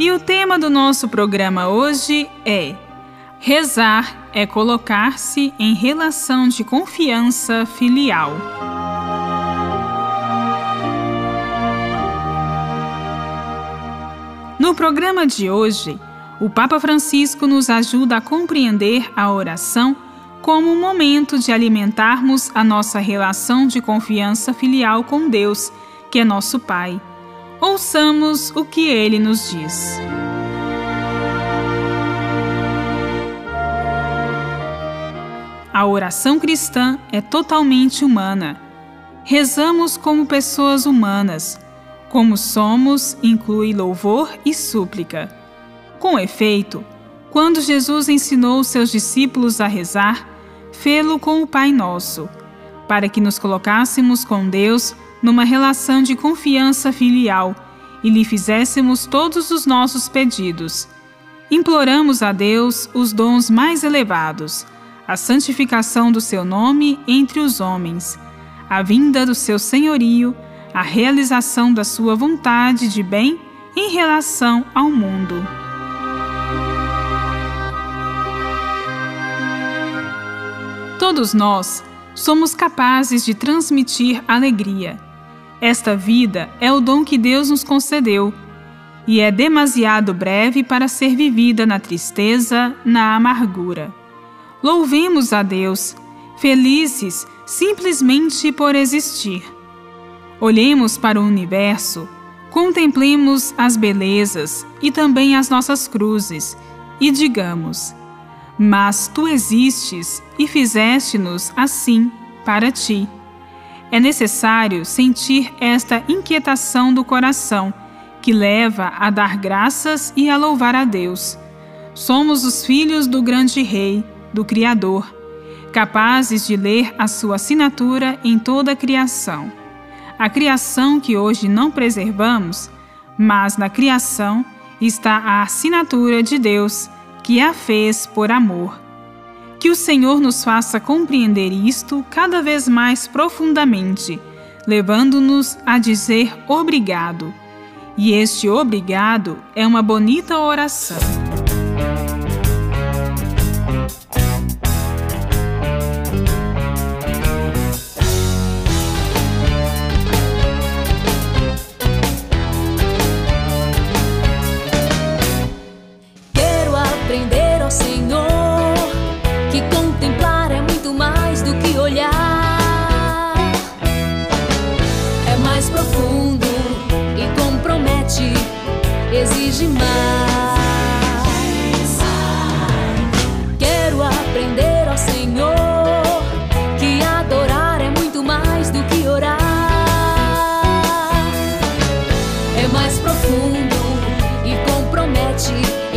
E o tema do nosso programa hoje é: Rezar é colocar-se em relação de confiança filial. No programa de hoje, o Papa Francisco nos ajuda a compreender a oração como um momento de alimentarmos a nossa relação de confiança filial com Deus, que é nosso Pai Ouçamos o que ele nos diz. A oração cristã é totalmente humana. Rezamos como pessoas humanas. Como somos, inclui louvor e súplica. Com efeito, quando Jesus ensinou seus discípulos a rezar, fê-lo com o Pai Nosso, para que nos colocássemos com Deus numa relação de confiança filial e lhe fizéssemos todos os nossos pedidos. Imploramos a Deus os dons mais elevados, a santificação do seu nome entre os homens, a vinda do seu senhorio, a realização da sua vontade de bem em relação ao mundo. Todos nós somos capazes de transmitir alegria esta vida é o dom que Deus nos concedeu e é demasiado breve para ser vivida na tristeza, na amargura. Louvemos a Deus, felizes simplesmente por existir. Olhemos para o universo, contemplemos as belezas e também as nossas cruzes e digamos: Mas tu existes e fizeste-nos assim para ti. É necessário sentir esta inquietação do coração, que leva a dar graças e a louvar a Deus. Somos os filhos do grande Rei, do Criador, capazes de ler a sua assinatura em toda a criação. A criação que hoje não preservamos, mas na criação está a assinatura de Deus, que a fez por amor. Que o Senhor nos faça compreender isto cada vez mais profundamente, levando-nos a dizer obrigado. E este obrigado é uma bonita oração. 爱情。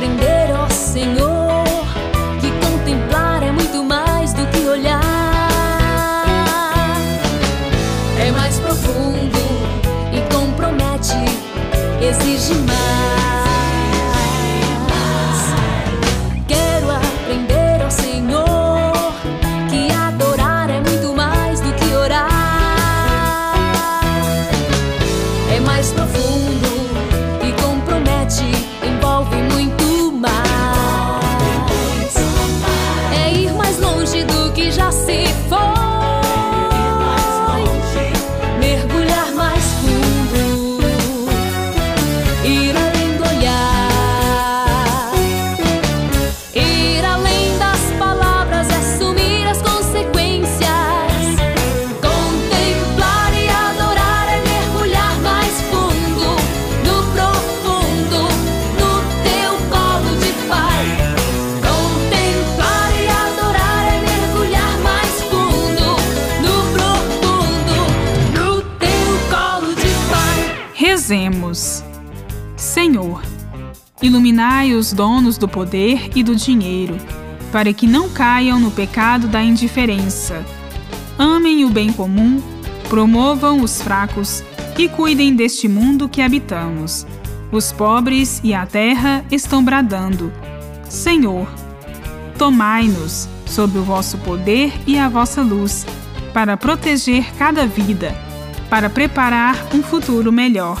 aprender, ó Senhor. Iluminai os donos do poder e do dinheiro, para que não caiam no pecado da indiferença. Amem o bem comum, promovam os fracos e cuidem deste mundo que habitamos. Os pobres e a terra estão bradando: Senhor, tomai-nos sob o vosso poder e a vossa luz, para proteger cada vida, para preparar um futuro melhor,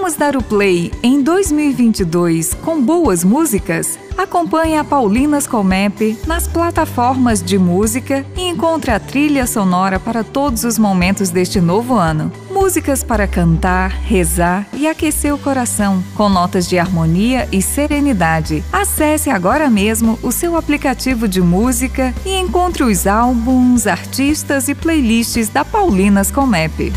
Vamos dar o play em 2022 com boas músicas? Acompanhe a Paulinas Comep nas plataformas de música e encontre a trilha sonora para todos os momentos deste novo ano. Músicas para cantar, rezar e aquecer o coração, com notas de harmonia e serenidade. Acesse agora mesmo o seu aplicativo de música e encontre os álbuns, artistas e playlists da Paulinas Comep.